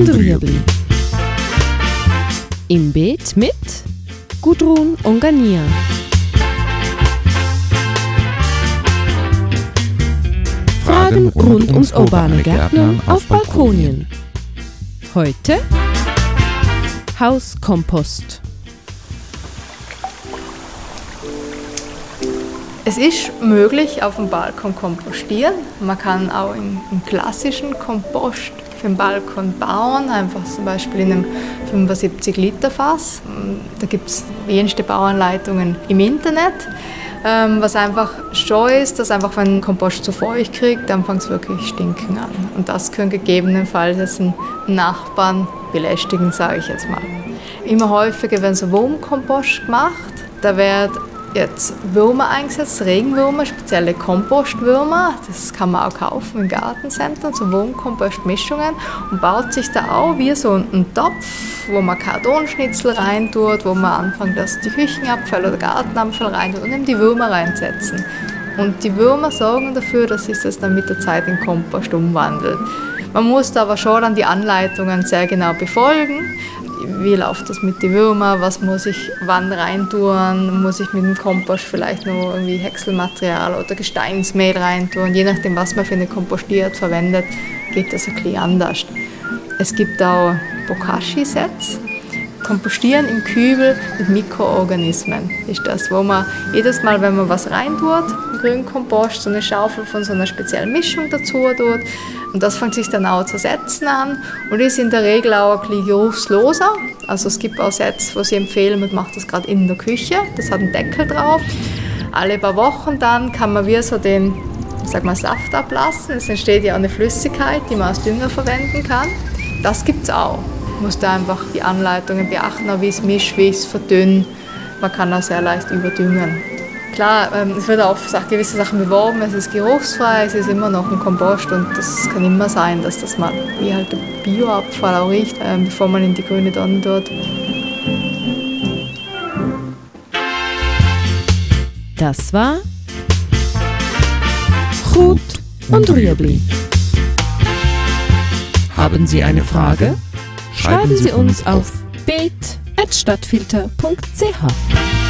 und Rüebli. Im Beet mit Gudrun und Gania. Fragen rund ums urbane Gärtnern auf Balkonien. Heute Hauskompost. Es ist möglich, auf dem Balkon kompostieren. Man kann auch im klassischen Kompost für den Balkon bauen, einfach zum Beispiel in einem 75 Liter Fass. Da gibt es jenste Bauanleitungen im Internet. Ähm, was einfach schon ist, dass einfach wenn Kompost zu feucht kriegt, dann fängt es wirklich stinken an. Und das können gegebenenfalls einen Nachbarn belästigen, sage ich jetzt mal. Immer häufiger werden so Wurmkompost gemacht. Da wird jetzt Würmer eingesetzt, Regenwürmer, spezielle Kompostwürmer. Das kann man auch kaufen in Gartencentern, so Wurmkompostmischungen und baut sich da auch wie so ein Topf, wo man Kartonschnitzel reintut, wo man anfängt, dass die Küchenabfälle oder Gartenabfälle reintut und eben die Würmer reinsetzen. Und die Würmer sorgen dafür, dass sich das dann mit der Zeit in Kompost umwandelt. Man muss aber schon dann die Anleitungen sehr genau befolgen wie läuft das mit den Würmern, was muss ich wann reintun, muss ich mit dem Kompost vielleicht noch irgendwie Häckselmaterial oder Gesteinsmehl reintun, je nachdem was man für eine Kompostiert verwendet, geht das ein bisschen anders. Es gibt auch Bokashi-Sets, Kompostieren im Kübel mit Mikroorganismen ist das, wo man jedes Mal, wenn man was reintut, Grünkompost, so eine Schaufel von so einer speziellen Mischung dazu tut. Und das fängt sich dann auch zu setzen an und ist in der Regel auch ein bisschen geruchsloser. Also es gibt auch Sets, wo sie empfehlen, man macht das gerade in der Küche, das hat einen Deckel drauf. Alle paar Wochen dann kann man wie so den sag mal, Saft ablassen. Es entsteht ja auch eine Flüssigkeit, die man als Dünger verwenden kann. Das gibt es auch. Man muss da einfach die Anleitungen beachten, wie es mischt, wie es verdünnt. Man kann auch sehr leicht überdüngen. Klar, ähm, es wird auf gewisse Sachen beworben, es ist geruchsfrei, es ist immer noch ein Kompost und das kann immer sein, dass das mal wie halt der Bioabfall auch riecht, ähm, bevor man in die grüne Tonne tut. Das war Gut und Rüebli. Haben Sie eine Frage? Schreiben Sie uns auf beet.stadtfilter.ch.